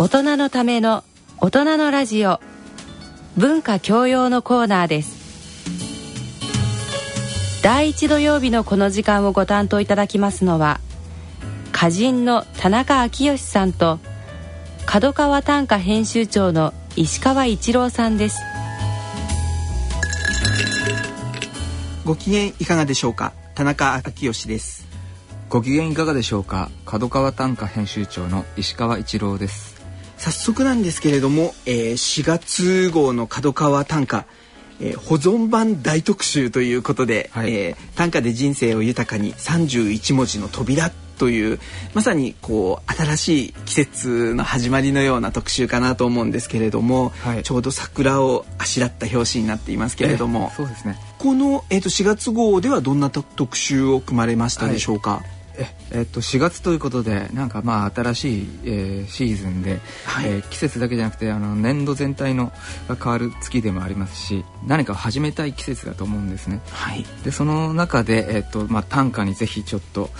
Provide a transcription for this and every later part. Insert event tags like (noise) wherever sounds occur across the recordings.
大人のための大人のラジオ。文化教養のコーナーです。第1土曜日のこの時間をご担当いただきますのは歌人の田中昭義さんと角川短歌編集長の石川一郎さんです。ご機嫌いかがでしょうか？田中昭義です。ご機嫌いかがでしょうか？角川短歌編集長の石川一郎です早速なんですけれども、えー、4月号の角川短歌、えー、保存版大特集ということで、はい、えー、短歌で人生を豊かに31文字の扉というまさにこう新しい季節の始まりのような特集かなと思うんですけれども、はい、ちょうど桜をあしらった表紙になっていますけれども、そうですね。この、えーと、4月号ではどんな特集を組まれましたでしょうか、はいえっと、4月ということでなんかまあ新しい、えー、シーズンで、はい、えー、季節だけじゃなくてあの年度全体のが変わる月でもありますし何かを始めたい季節だと思うんですね。はい、でその中で、えっとまあ、短歌にぜひちょっと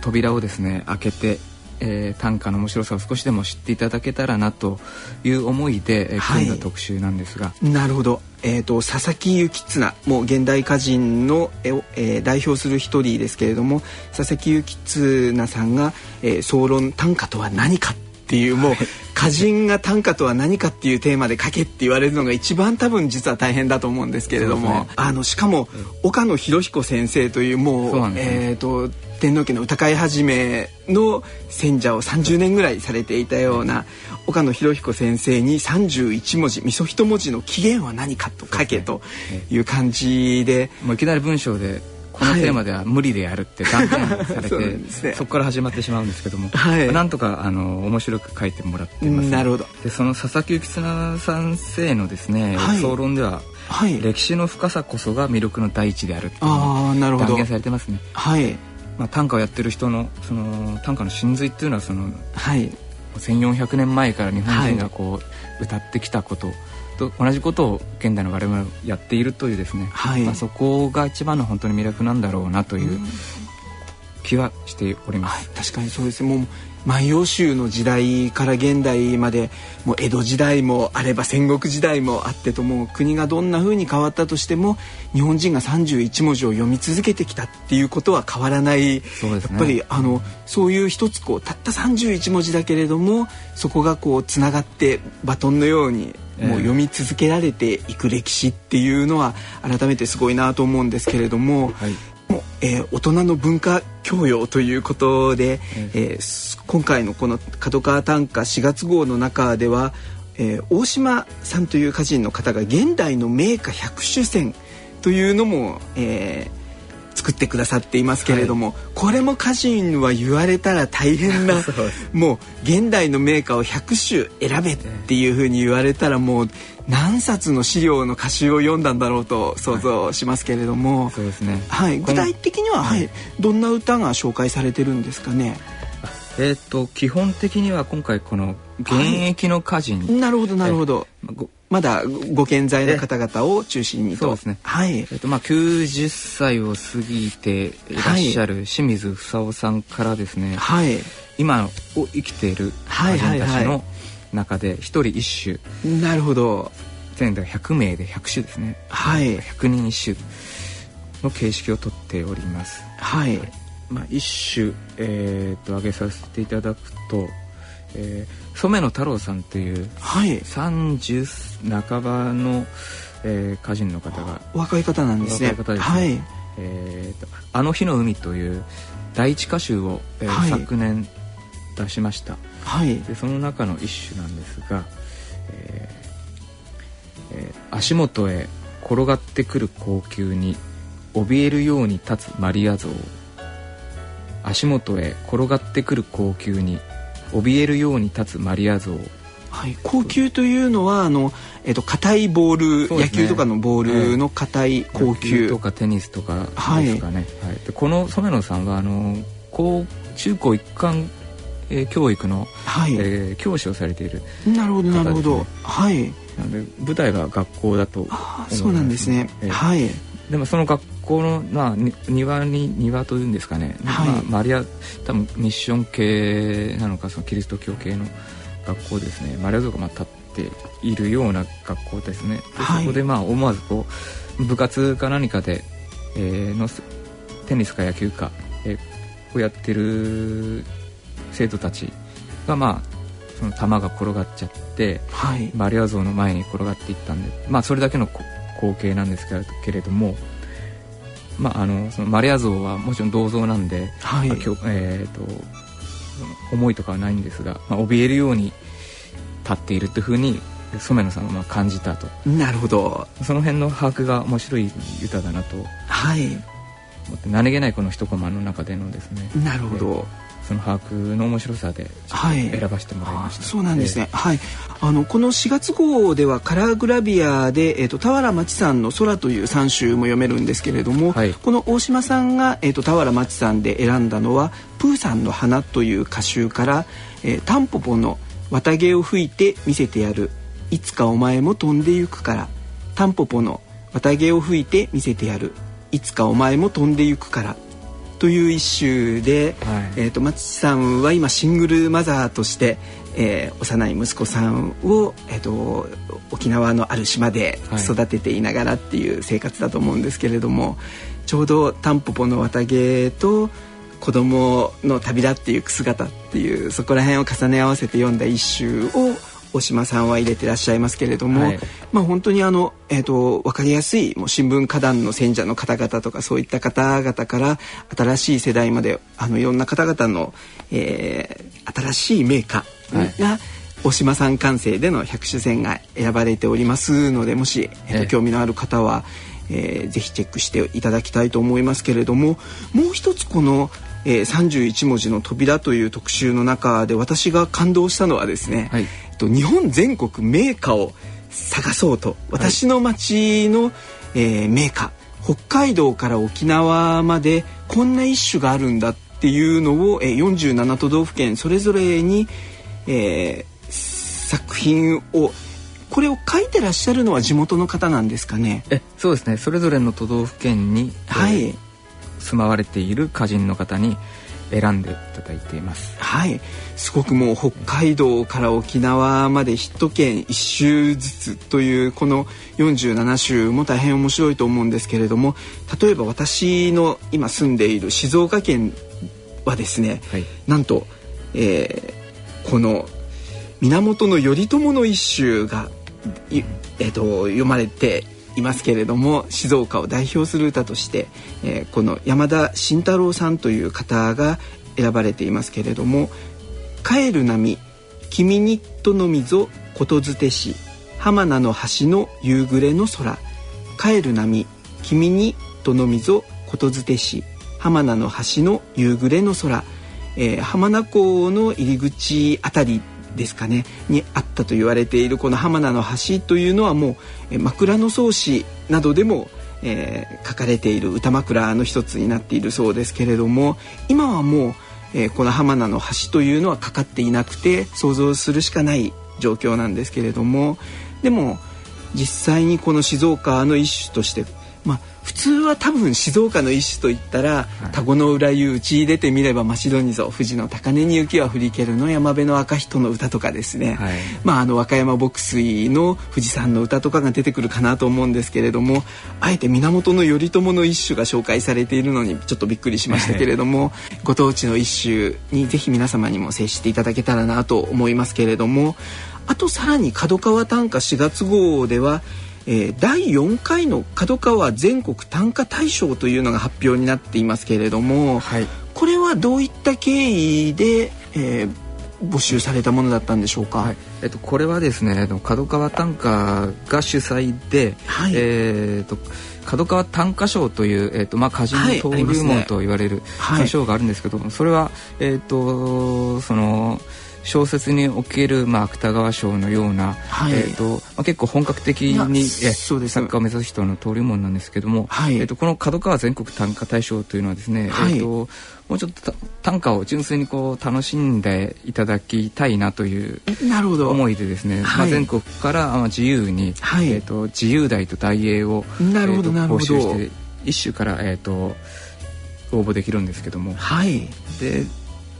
扉をですね開けてえー、短歌の面白さを少しでも知っていただけたらなという思いで、えー、組んだ特集なんですが、はい、なるほど、えーと、佐々木幸綱もう現代歌人の、えー、代表する一人ですけれども佐々木幸綱さんが、えー「総論短歌とは何か」っていうもう、歌人が短歌とは何かっていうテーマで書けって言われるのが一番多分実は大変だと思うんですけれども、ね、あのしかも岡野博彦先生というもう、ね、えっ、ー、と天皇家の歌会始めの選者を30年ぐらいされていたような岡野博彦先生に31文字みそ一文字の起源は何かと書けという感じで。もういきなり文章でこのテーマでは無理でやるって断言されて、はい。そね、そこから始まってしまうんですけども、はい、なんとかあの面白く書いてもらってます、なるほど。でその佐々木幸綱先生のですね、はい、総論では、はい、歴史の深さこそが魅力の第一であるっていうの断言されてますね。はい。まあ、短歌をやってる人のその短歌の真髄っていうのはその、はい、1400年前から日本人がこう、歌ってきたことと同じことを現代の我々やっているというですね、はい、まあ、そこが一番の本当に魅力なんだろうなという気はしております。はい、確かにそうです。もう万葉集の時代から現代までもう江戸時代もあれば戦国時代もあってともう国がどんな風に変わったとしても日本人が31文字を読み続けてきたっていうことは変わらない、ね、やっぱりあのそういう一つこうたった31文字だけれどもそこがこうつながってバトンのようにもう読み続けられていく歴史っていうのは改めてすごいなと思うんですけれども、はい、えー、大人の文化教養ということで、えー、今回のこの角川短歌4月号の中では、えー、大島さんという歌人の方が現代の名家百首選というのも、えー、作ってくださっていますけれども、はい、これも歌人は言われたら大変な (laughs) もう現代の名家を100首選べっていうふうに言われたらもう何冊の資料の歌集を読んだんだろうと想像しますけれども、はい、具体的には、はい、どんな歌が紹介されてるんですかね？えっ、ー、と基本的には今回この現役の歌人、はい、なるほどなるほど。まだご健在の方々を中心にと。そうですね。はい。えっ、ー、とまあ90歳を過ぎていらっしゃる清水房夫さんからですね。はい。今を生きている歌人たちの中で一人一首。なるほど。全部100名で100首ですね。はい。100人一首の形式をとっております。はい。まあ、一首、えー、と挙げさせていただくと、えー、染野太郎さんという、はい、30半ばの、えー、歌人の方が若い方なんですね。若い方ですね。はい、えーと「あの日の海」という第一歌集を、えーはい、昨年出しました、はい、でその中の一首なんですが、えーえー、足元へ転がってくる高級に怯えるように立つマリア像足元へ転がってくる高級に怯えるように立つマリア像。はい、高級というのはあの、えっと硬いボール、ね、野球とかのボールの硬い高級、とかテニスとかですかね、はい、はい、でこの染野さんはあの高中高一貫、えー、教育の、はい。えー、教師をされている、ね、なるほどなるほど。はい。なので舞台が学校だとあそうなんですね、えー、はい。でもその学校の、まあ、庭に庭というんですかね、はい。まあ、マリア多分ミッション系なのかそのキリスト教系の学校ですね。マリア像がまあ立っているような学校ですね、はい、そこでまあ思わずこう部活か何かで、えー、のテニスか野球か、えー、をやってる生徒たちがまあその球が転がっちゃって、はい、マリア像の前に転がっていったんでまあそれだけの光景なんですけれどもまあ、あのそのマリア像はもちろん銅像なんで、はい。まあえーと、思いとかはないんですが、まあ、怯えるように立っているというふうに染野さんはまあ感じたと。なるほど。その辺の把握が面白い歌だなとはい。何気ないこの一コマの中でのですね。なるほどその把握の面白さで選ばせてもらいました、はい、そうなんですね、えー、はい。あのこの4月号ではカラーグラビアで、えーと、俵真知さんの「空」という3首も読めるんですけれども、はい、この大島さんが、えーと、俵真知さんで選んだのは「プーさんの花」という歌集から「えー、タンポポの綿毛を吹いて見せてやるいつかお前も飛んでゆくから」「タンポポの綿毛を吹いて見せてやるいつかお前も飛んでゆくから」という一首で、はい、えーと、松さんは今シングルマザーとして、えー、幼い息子さんを、えーと、沖縄のある島で育てていながらっていう生活だと思うんですけれども、ちょうどタンポポの綿毛と子供の旅立っていく姿っていうそこら辺を重ね合わせて読んだ一首を大島さんは入れてらっしゃいますけれども、はい、まあ本当にあの、えーと、分かりやすいもう新聞歌壇の選者の方々とかそういった方々から新しい世代まであのいろんな方々の、えー、新しい名家が、はい。大島さん完成での百種選が選ばれておりますのでもし、えーと、興味のある方は、えー、ぜひチェックしていただきたいと思いますけれどももう一つこのえー、31文字の扉という特集の中で私が感動したのはですね、はい、と日本全国名家を探そうと私の町の、はい、えー、名家北海道から沖縄までこんな一種があるんだっていうのを、えー、47都道府県それぞれに、えー、作品をこれを書いてらっしゃるのは地元の方なんですかね？えそうですね。それぞれの都道府県に、はい、えー、住まわれている歌人の方に選んでいただいています。はい。すごくもう北海道から沖縄までヒット県一周ずつというこの47州も大変面白いと思うんですけれども例えば私の今住んでいる静岡県はですね、はい、なんと、えー、この源頼朝の一首が、えーと読まれていますけれども静岡を代表する歌として、えー、この山田慎太郎さんという方が選ばれていますけれども「帰る波君にとのみぞことづてし浜名の橋の夕暮れの空」「帰る波君にとのみぞことづてし浜名の橋の夕暮れの空」えー、浜名湖の入り口あたりですかねにあったと言われているこの浜名の橋というのはもう枕草子などでも、えー、書かれている歌枕の一つになっているそうですけれども今はもう、えー、この浜名の橋というのはかかっていなくて想像するしかない状況なんですけれどもでも実際にこの静岡の一種としてまあ普通は多分静岡の一種といったら「田子の浦湯打ち入れてみればましどにぞ富士の高根に雪は降りけるの山辺の赤人の歌」とかですね、はい、まああの和歌山牧水の富士山の歌とかが出てくるかなと思うんですけれどもあえて源頼朝の一種が紹介されているのにちょっとびっくりしましたけれどもご当地の一種にぜひ皆様にも接していただけたらなと思いますけれどもあとさらに角川短歌4月号では「えー、第4回の角川全国短歌大賞というのが発表になっていますけれども、はい、これはどういった経緯で、えー、募集されたものだったんでしょうか、はい、えっと、これはですね角川短歌が主催で、はい、えーと、角川短歌賞という、えーとまあ、歌人の登竜門と言われる賞があるんですけど、それは、えーとその。小説における、まあ、芥川賞のような、はい、えーとまあ、結構本格的にえ作家を目指す人の登竜門なんですけども、はい、えーと、この角川全国短歌大賞というのはですね、はい、えーと、もうちょっと短歌を純粋にこう楽しんでいただきたいなという思いでですね、まあ、全国から自由に、えーと、自由題と題詠を、なるほど、えー、と募集して一種から、えー、と応募できるんですけども、はい、で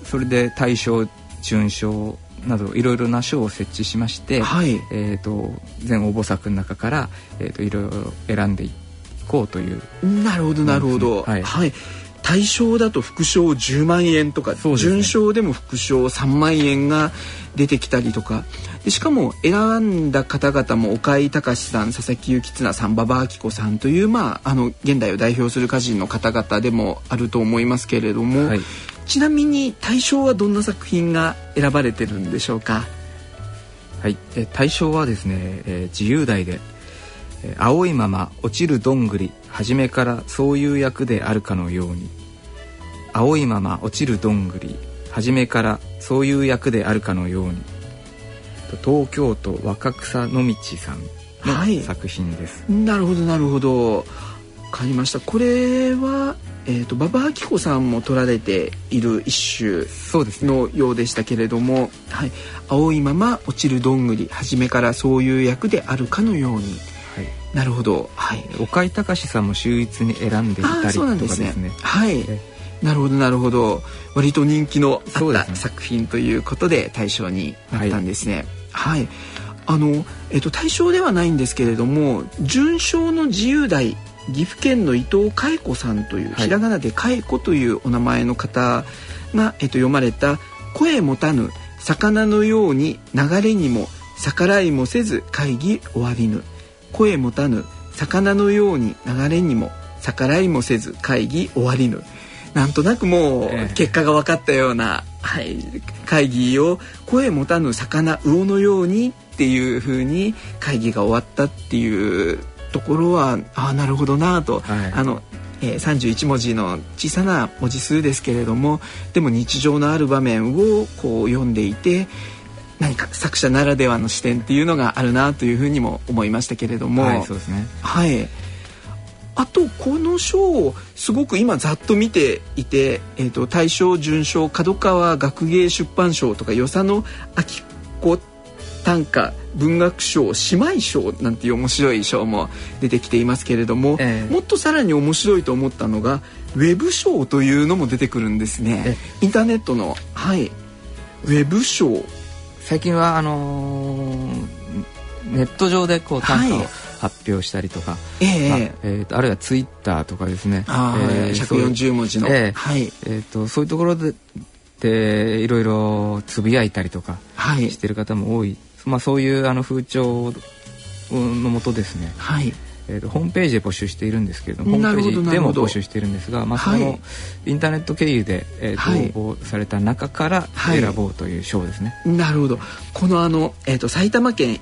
それで大賞準賞などいろいろな賞を設置しまして、はい、えーと、全応募作の中から、えーと、いろいろ選んでいこうという。なるほどなるほど。はい、はい。対象だと副賞10万円とか、ね、準賞でも副賞3万円が出てきたりとか。でしかも選んだ方々も岡井隆さん佐々木幸綱さん馬場明子さんという、まあ、あの現代を代表する歌人の方々でもあると思いますけれども、はい、ちなみに大賞はどんな作品が選ばれてるんでしょうか？はい、え大賞はですね、えー、自由題で「青いまま落ちるどんぐり初めからそういう役であるかのように」「青いまま落ちるどんぐり初めからそういう役であるかのように」東京都若草の道さんの作品です、はい、なるほどなるほど。わかりました。これはえーと、馬場明子さんも取られている一種のようでしたけれども、ね、はい、青いまま落ちるどんぐり初めからそういう役であるかのように、はい、なるほど、はい、岡井隆さんも秀逸に選んでいたりとかですね。すね。はい、なるほどなるほど。割と人気のあった作品ということで対象になったんですね。はい、はい。あの、えっと、対象ではないんですけれども準賞の自由題岐阜県の伊藤佳恵子さんという、ひらがなで佳恵子というお名前の方が、えっと、読まれた「声持たぬ魚のように流れにも逆らいもせず会議終わりぬ」「声持たぬ魚のように流れにも逆らいもせず会議終わりぬ」なんとなくもう結果が分かったような、はい、会議を声持たぬ魚魚のようにっていう風に会議が終わったっていうところはああなるほどなと、はい、あのえー、31文字の小さな文字数ですけれどもでも日常のある場面をこう読んでいて何か作者ならではの視点っていうのがあるなというふうにも思いましたけれども、はい、そうですね。はい。あとこの賞をすごく今ざっと見ていて、えーと、大賞準賞角川学芸出版賞とか与謝野明子短歌文学賞姉妹賞なんていう面白い賞も出てきていますけれども、えー、もっとさらに面白いと思ったのがウェブ賞というのも出てくるんですね。インターネットのはい。ウェブ賞。最近はあのー、ネット上でこう短歌を、発表したりとか、えー、まあえーと、あるいはツイッターとかですね、あえー、140文字の、えー、はい。えーと、そういうところででいろいろつぶやいたりとかしてる方も多いまあ、そういうあの風潮のもとですね、はい。えーと、ホームページで募集しているんですけれどもホームページでも募集しているんですが、まあ、その、インターネット経由で、えーと応募された中から選ぼうという賞ですね。なるほど。このあの、えーと、埼玉県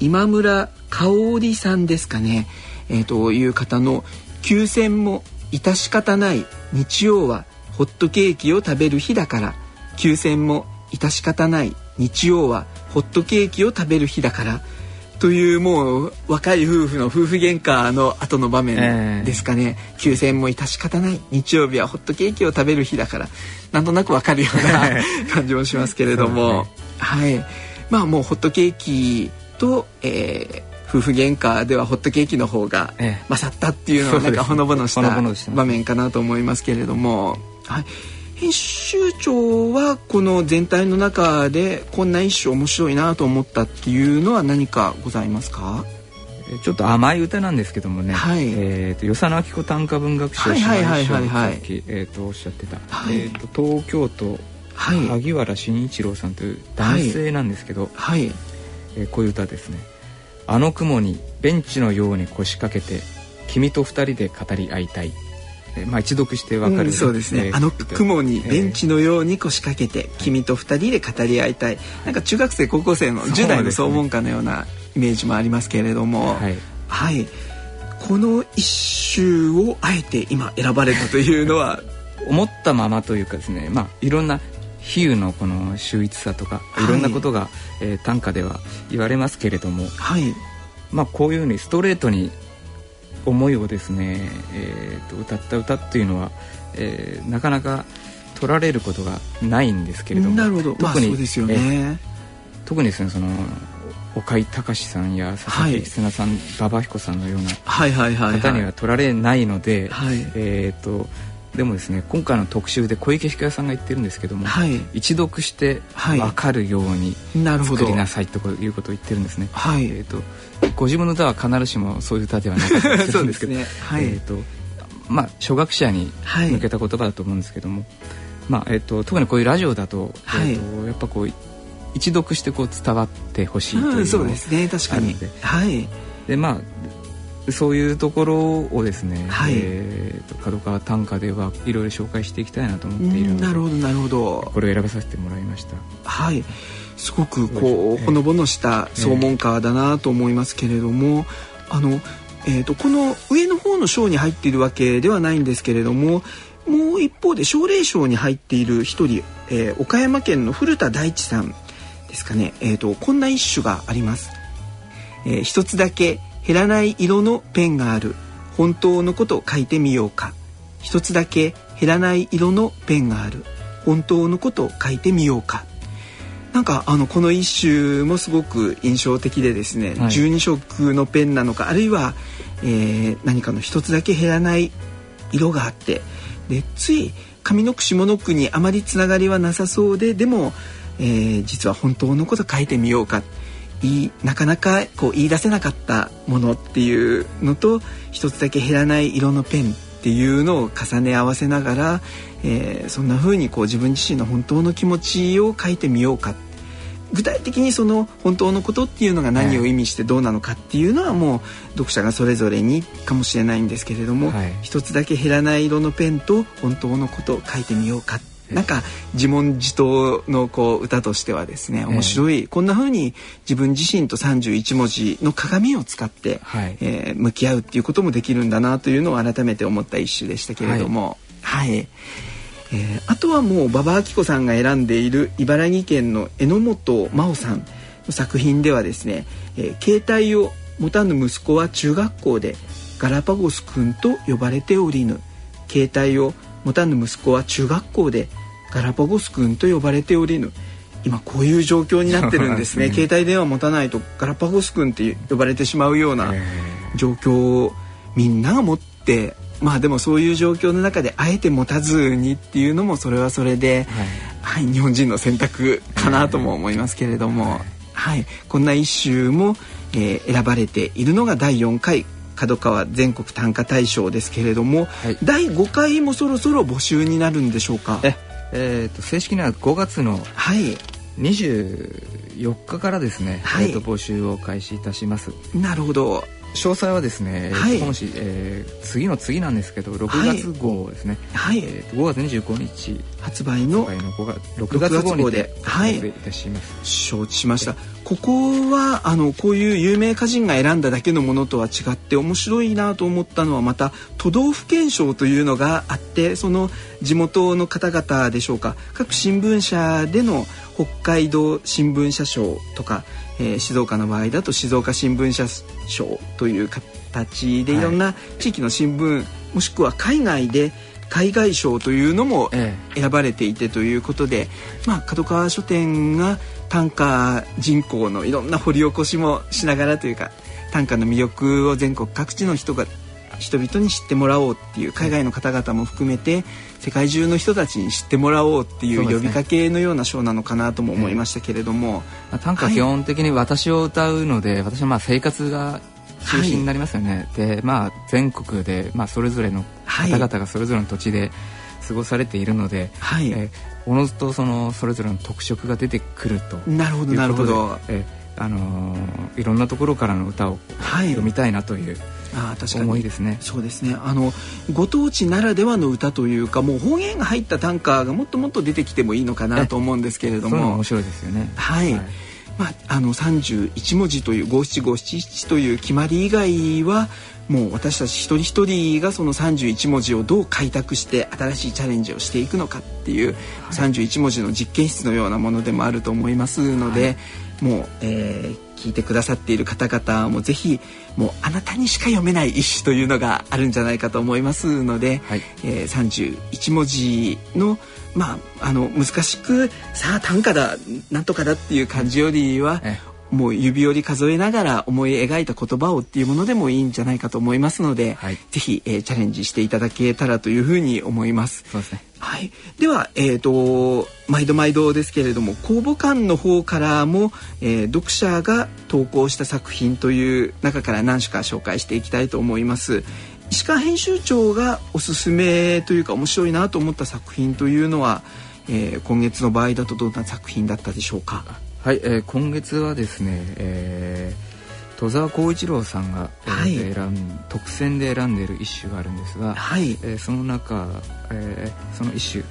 今村香織さんですかね、えー、という方の「休戦も致し方ない日曜はホットケーキを食べる日だから休戦も致し方ない日曜はホットケーキを食べる日だからというもう若い夫婦の夫婦喧嘩の後の場面ですかね、えー、休戦も致し方ない。日曜日はホットケーキを食べる日だからなんとなくわかるような感じもしますけれども、ね、はい。まあもうホットケーキと、えー、夫婦喧嘩ではホットケーキの方が勝ったっていうのはなんかほのぼのした。場面かなと思いますけれども、はい、編集長はこの全体の中でこんな一首面白いなと思ったっていうのは何かございますか？ちょっと甘い歌なんですけどもね、はい、えっ、ー、と与謝野明子短歌文学賞姉妹賞さっきえっ、ー、とおっしゃってた、はい、えっ、ー、と東京都、はい、萩原慎一郎さんという男性なんですけど、はい、えー、こういう歌ですね。あの雲にベンチのように腰掛けて君と二人で語り合いたい。まあ一読してわかる、うん、そうですね、えー、あの雲にベンチのように腰掛けて、君と二人で語り合いたい。なんか中学生高校生の10代の総文化のようなイメージもありますけれども、はい、はい、この一首をあえて今選ばれたというのは (laughs) 思ったままというかですねまあいろんな比喩のこの秀逸さとか、い、ろんなことが、えー、短歌では言われますけれども、はい、まあこういうふうにストレートに思いをですね、えーと、歌った歌っていうのは、えー、なかなか取られることがないんですけれどもなるほど。特に、まあ、ですよね、特にですねその岡井隆さんや佐々木綱さん馬場彦さんのような方には取られないので、はい、えーと、でもですね今回の特集で小池彦さんが言ってるんですけども、はい、一読して分かるように作りなさいということを言ってるんですね。はい、えーと、ご自分の歌は必ずしもそういう歌ではなかったりするんですけど (laughs) ね。はい、えーとまあ、初学者に向けた言葉だと思うんですけども、まあえーと、特にこういうラジオだと,、えーとやっぱこう一読してこう伝わってほしいというのがあるので、うん、そうですね。確かに。はい。でまあそういうところをですね、はい、えーと、角川短歌ではいろいろ紹介していきたいなと思っているのでなるほどなるほど。これを選ばさせてもらいました。はい。すごくこうほのぼのした総門歌だなと思いますけれども、えー、あの、えーと、この上の方の章に入っているわけではないんですけれどももう一方で奨励賞に入っている一人、えー、岡山県の古田大地さんですかね、えーとこんな一首があります。えー、一つだけ減らない色のペンがある本当のこと書いてみようか一つだけ減らない色のペンがある本当のこと書いてみようかなんかあのこの一首もすごく印象的でですね、はい、12色のペンなのかあるいは、えー、何かの一つだけ減らない色があってでつい上の句下の句にあまりつながりはなさそうででも、えー、実は本当のこと書いてみようかいなかなかこう言い出せなかったものっていうのと一つだけ減らない色のペンっていうのを重ね合わせながら、えー、そんな風にこう自分自身の本当の気持ちを書いてみようか。具体的にその本当のことっていうのが何を意味してどうなのかっていうのはもう読者がそれぞれにかもしれないんですけれども、はい、一つだけ減らない色のペンと本当のことを書いてみようかなんか自問自答のこう歌としてはですね面白い、えー、こんな風に自分自身と31文字の鏡を使って、はい、えー、向き合うっていうこともできるんだなというのを改めて思った一首でしたけれども。はい、はい、えー、あとはもう馬場明子さんが選んでいる茨城県の榎本真央さんの作品ではですね、えー、携帯を持たぬ息子は中学校でガラパゴス君と呼ばれておりぬ。携帯を持たぬ息子は中学校でガラパゴス君と呼ばれておりぬ。今こういう状況になってるんですね。ね、(laughs) 携帯電話持たないとガラパゴス君って呼ばれてしまうような状況をみんなが持ってまあでもそういう状況の中であえて持たずにっていうのもそれはそれで、はい、はい、日本人の選択かなとも思いますけれども、はい、こんな一首も、えー、選ばれているのが第4回角川全国短歌大賞ですけれども、はい、第5回もそろそろ募集になるんでしょうか？え、えーと、正式には5月の24日からですね、はい、えーと募集を開始いたします。なるほど詳細はですね、はい、本誌、えー、次の次なんですけど6月号ですね、はい。えー、5月25日。発売の発売の5月6月号にてはい。いたします、承知しました、ここはあのこういう有名歌人が選んだだけのものとは違って面白いなと思ったのはまた都道府県賞というのがあってその地元の方々でしょうか。各新聞社での北海道新聞社賞とかえー、静岡の場合だと静岡新聞社賞という形でいろんな地域の新聞、はい、もしくは海外で海外賞というのも選ばれていてということで、ええ、まあ、角川書店が短歌人口のいろんな掘り起こしもしながらというか短歌の魅力を全国各地の人が人々に知ってもらおうっていう海外の方々も含めて世界中の人たちに知ってもらおうっていう呼びかけのようなショーなのかなとも思いましたけれども、まあ、短歌基本的に私を歌うので、はい、私はまあ生活が中心になりますよね、はい、でまあ全国で、まあ、それぞれの方々がそれぞれの土地で過ごされているので、はい、えー、おのずとそのそれぞれの特色が出てくるとなるほどなるほど、えー、あのー、いろんなところからの歌を読みたいなという、あ確かに。思いですね。そうですね。あのご当地ならではの歌というかもう方言が入った短歌がもっともっと出てきてもいいのかなと思うんですけれども。面白いですよね。はい、はい、まあ、あの31文字という五七五七七という決まり以外はもう私たち一人一人がその31文字をどう開拓して新しいチャレンジをしていくのかっていう、31文字の実験室のようなものでもあると思いますので、はい、もう、えー、聞いてくださっている方々もぜひもうあなたにしか読めない一首というのがあるんじゃないかと思いますので、はい、えー、31文字のまああの難しくさあ短歌だなんとかだっていう感じよりは、もう指折り数えながら思い描いた言葉をっていうものでもいいんじゃないかと思いますので、はい、ぜひ、えー、チャレンジしていただけたらというふうに思います。そうですね。はい、では、えーと、毎度毎度ですけれども公募館の方からも、えー、読者が投稿した作品という中から何種か紹介していきたいと思います。石川編集長がおすすめというか面白いなと思った作品というのは、えー、今月の場合だとどんな作品だったでしょうか？はい、えー、今月はですね、えー、戸沢光一郎さんが、はい、選ん特選で選んでいる一首があるんですが、はい、えー、その中、えー、その一首、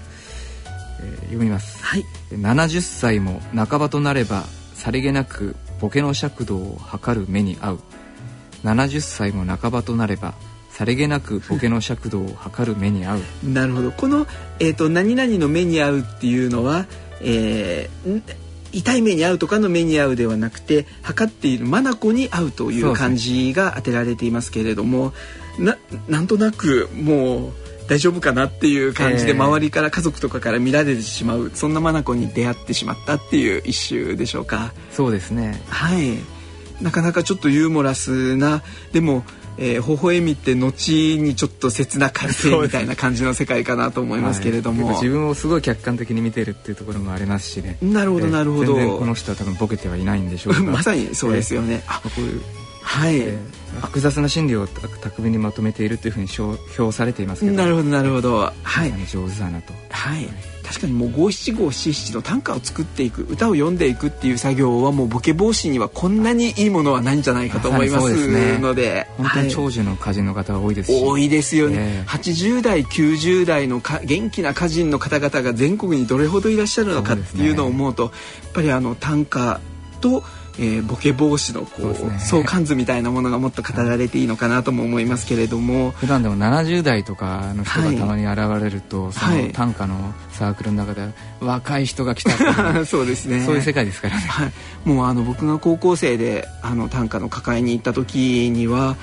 えー、読みます。はい、70歳も半ばとなればさりげなくボケの尺度を測る目に合う。70歳も半ばとなればさりげなくボケの尺度を測る目に合う。(laughs) なるほど。この、えーと、何々の目に合うっていうのは、えー、痛い目に合うとかの目に合うではなくて測っている眼に合うという漢字が当てられていますけれども、ね、ななんとなくもう大丈夫かなっていう感じで周りから家族とかから見られてしまう、えー、そんな眼に出会ってしまったっていう一種でしょうか。そうですね。はい。なかなかちょっとユーモラスなでもえー、微笑みって後にちょっと切な感性みたいな感じの世界かなと思いますけれども、はい、自分をすごい客観的に見てるっていうところもありますしね。なるほどなるほど。この人は多分ボケてはいないんでしょう (laughs) まさにそうですよね、えー、はい、えー、複雑な心理を巧みにまとめているというふうに評評されていますけど。なるほどなるほど。はい。上手だなと。はい、確かにもう五七五七七の短歌を作っていく歌を読んでいくっていう作業はもうボケ防止にはこんなにいいものはないんじゃないかと思いますので。本当に長寿の歌人の方が多いですし、多いですよね、えー、80代90代のか元気な歌人の方々が全国にどれほどいらっしゃるのかっていうのを思うとやっぱりあの短歌とえー、ボケ防止のこう、ね、相関図みたいなものがもっと語られていいのかなとも思いますけれども。(laughs) 普段でも70代とかの人がたまに現れると、はい、その短歌のサークルの中で若い人が来た (laughs) そうですね。そういう世界ですからね、はい、もうあの僕が高校生であの短歌の抱えに行った時にはっ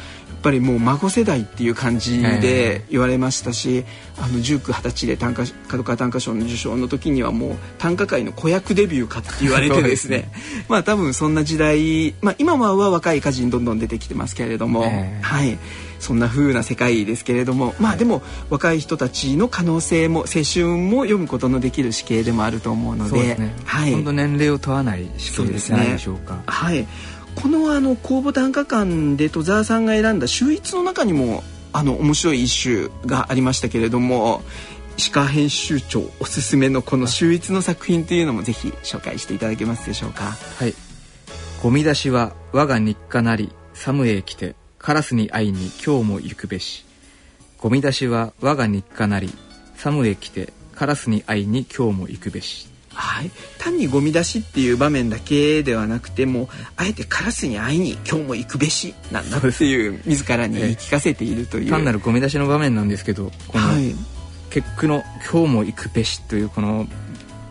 ぱりもう孫世代っていう感じで言われましたし、あの19、20歳で短歌角川短歌賞の受賞の時にはもう短歌界の子役デビューかって言われて (laughs) ですね。まあ多分そんな時代、まあ、今は若い歌人どんどん出てきてますけれども、はい。そんな風な世界ですけれどもまあでも若い人たちの可能性も青春も読むことのできる死刑でもあると思うので、ね、はい、本当年齢を問わない死刑ですねでしょうか。はいこのあの公募短歌館で戸沢さんが選んだ秀逸の中にもあの面白い一首がありましたけれども石川編集長おすすめのこの秀逸の作品というのもぜひ紹介していただけますでしょうか？はい。ゴミ出しは我が日課なり寒へ来てカラスに会いに今日も行くべし。ゴミ出しは我が日課なり寒へ来てカラスに会いに今日も行くべし。はい、単にゴミ出しっていう場面だけではなくてもあえてカラスに会いに今日も行くべしなんだっていう自らに言い聞かせているという、単なるゴミ出しの場面なんですけどこの、はい、結句の「今日も行くべし」というこの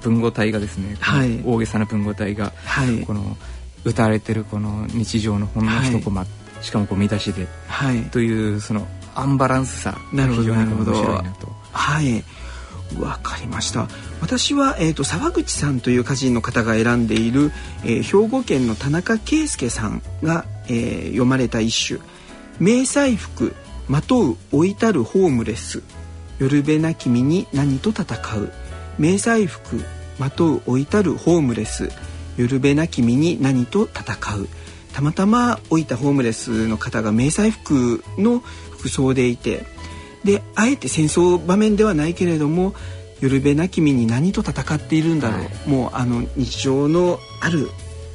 文語体がですね、はい、大げさな文語体が、はい、この歌われてるこの日常のほんの一コマ、はい、しかもゴミ出しで、はい、というそのアンバランスさが非常に面白いなと。はいわかりました。私は、えーと、沢口さんという歌人の方が選んでいる、えー、兵庫県の田中圭介さんが、えー、読まれた一首「迷彩服まとう置いたるホームレス。夜べな君に何と戦う」「迷彩服まとう置いたるホームレス。夜べな君に何と戦う」たまたま置いたホームレスの方が迷彩服の服装でいてであえて戦争場面ではないけれども夜べな君に何と戦っているんだろう、はい、もうあの日常のある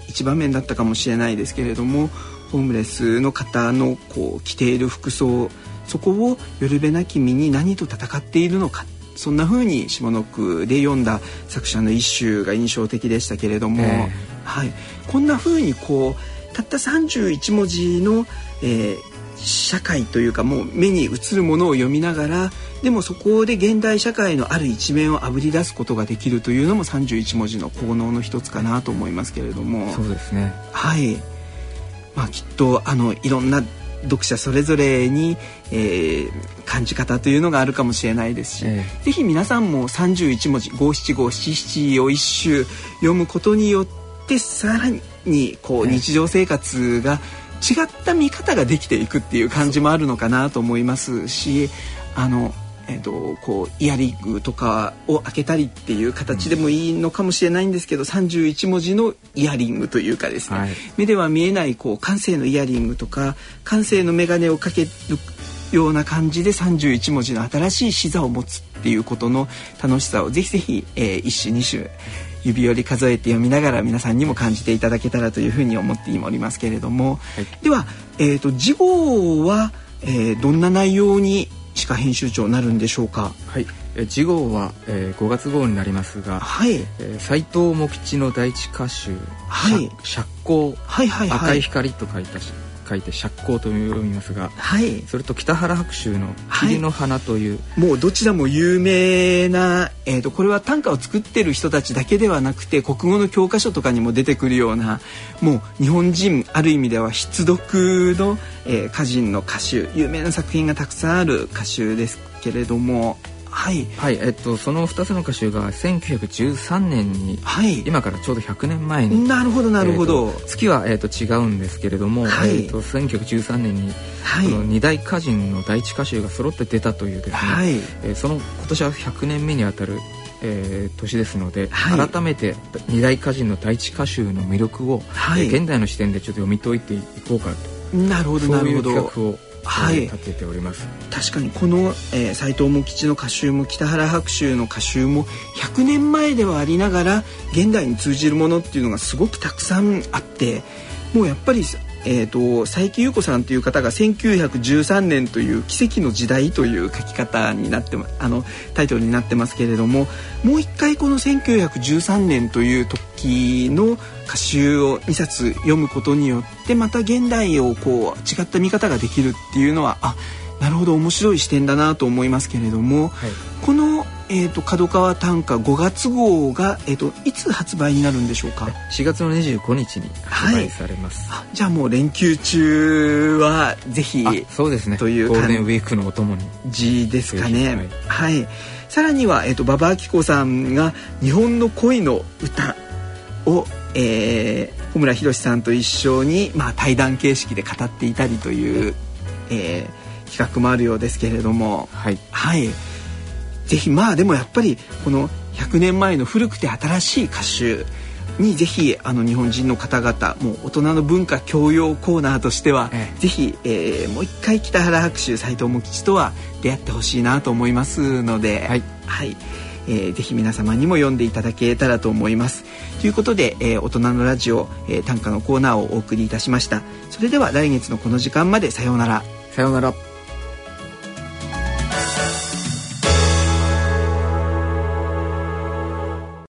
一場面だったかもしれないですけれどもホームレスの方のこう着ている服装そこを夜べな君に何と戦っているのか。そんな風に下の句で読んだ作者の一首が印象的でしたけれども、えー、はい、こんな風にこうたった31文字の、えー、社会というかもう目に映るものを読みながらでもそこで現代社会のある一面をあぶり出すことができるというのも31文字の効能の一つかなと思いますけれども。そうですね。はい。まあきっとあのいろんな読者それぞれに、えー、感じ方というのがあるかもしれないですし、えー、ぜひ皆さんも31文字五七五七七を一首読むことによってさらににこう日常生活が違った見方ができていくっていう感じもあるのかなと思いますしあのえーと、こうイヤリングとかを開けたりっていう形でもいいのかもしれないんですけど、うん、31文字のイヤリングというかですね、はい、目では見えないこう感性のイヤリングとか感性の眼鏡をかけるような感じで31文字の新しい視座を持つっていうことの楽しさをぜひぜひ、えー、一種二種指折り数えて読みながら皆さんにも感じていただけたらというふうに思っておりますけれども、はい、では、えーと、次号は、えー、どんな内容に歯科編集長なるんでしょうか？はい、え次号は、えー、5月号になりますが、はい、えー、斉藤茂吉の第一歌集、はい、釈光、はいはいはい、赤い光と書いた書いて釈光と読みますが、はい、それと北原白秋の霧の花という、はい、もうどちらも有名な、えーと、これは短歌を作ってる人たちだけではなくて国語の教科書とかにも出てくるようなもう日本人ある意味では必読の、えー、歌人の歌集有名な作品がたくさんある歌集ですけれどもはい、はい、えっとその2つの歌集が1913年に、はい、今からちょうど100年前に。なるほどなるほど、えー、月は、えー、と違うんですけれども、はい、えー、と1913年に、はい、この二大歌人の第一歌集が揃って出たというですね、はい。えー、その今年は100年目にあたるえー、年ですので、はい、改めて二大歌人の第一歌集の魅力を、はい、現代の視点でちょっと読み解いていこうかと。なるほどなるほど。そういう企画をはい、立てております。確かにこの、えー、斉藤茂吉の歌集も北原白秋の歌集も100年前ではありながら現代に通じるものっていうのがすごくたくさんあってもうやっぱりえーと、佐伯優子さんという方が1913年という奇跡の時代という書き方になってあのタイトルになってますけれどももう一回この1913年という時の歌集を2冊読むことによってまた現代をこう違った見方ができるっていうのはあなるほど面白い視点だなと思いますけれども、はい、このえーと、角川短歌5月号が、えーと、いつ発売になるんでしょうか？4月の25日に発売されます、はい、じゃあもう連休中はぜひそうですね。というゴールデンウィークのお供に。字ですかね、はい、はい、さらには、えーと、馬場明子さんが「日本の恋の歌を」えー、小村宏さんと一緒に、まあ、対談形式で語っていたりという、えー、企画もあるようですけれども。はい、はいぜひまあでもやっぱりこの100年前の古くて新しい歌集にぜひあの日本人の方々もう大人の文化教養コーナーとしては、ええ、ぜひ、えー、もう一回北原白秋斎藤茂吉とは出会ってほしいなと思いますので、はい、はい、えー、ぜひ皆様にも読んでいただけたらと思います。ということで、えー、大人のラジオ、えー、短歌のコーナーをお送りいたしました。それでは来月のこの時間までさようなら。さようなら。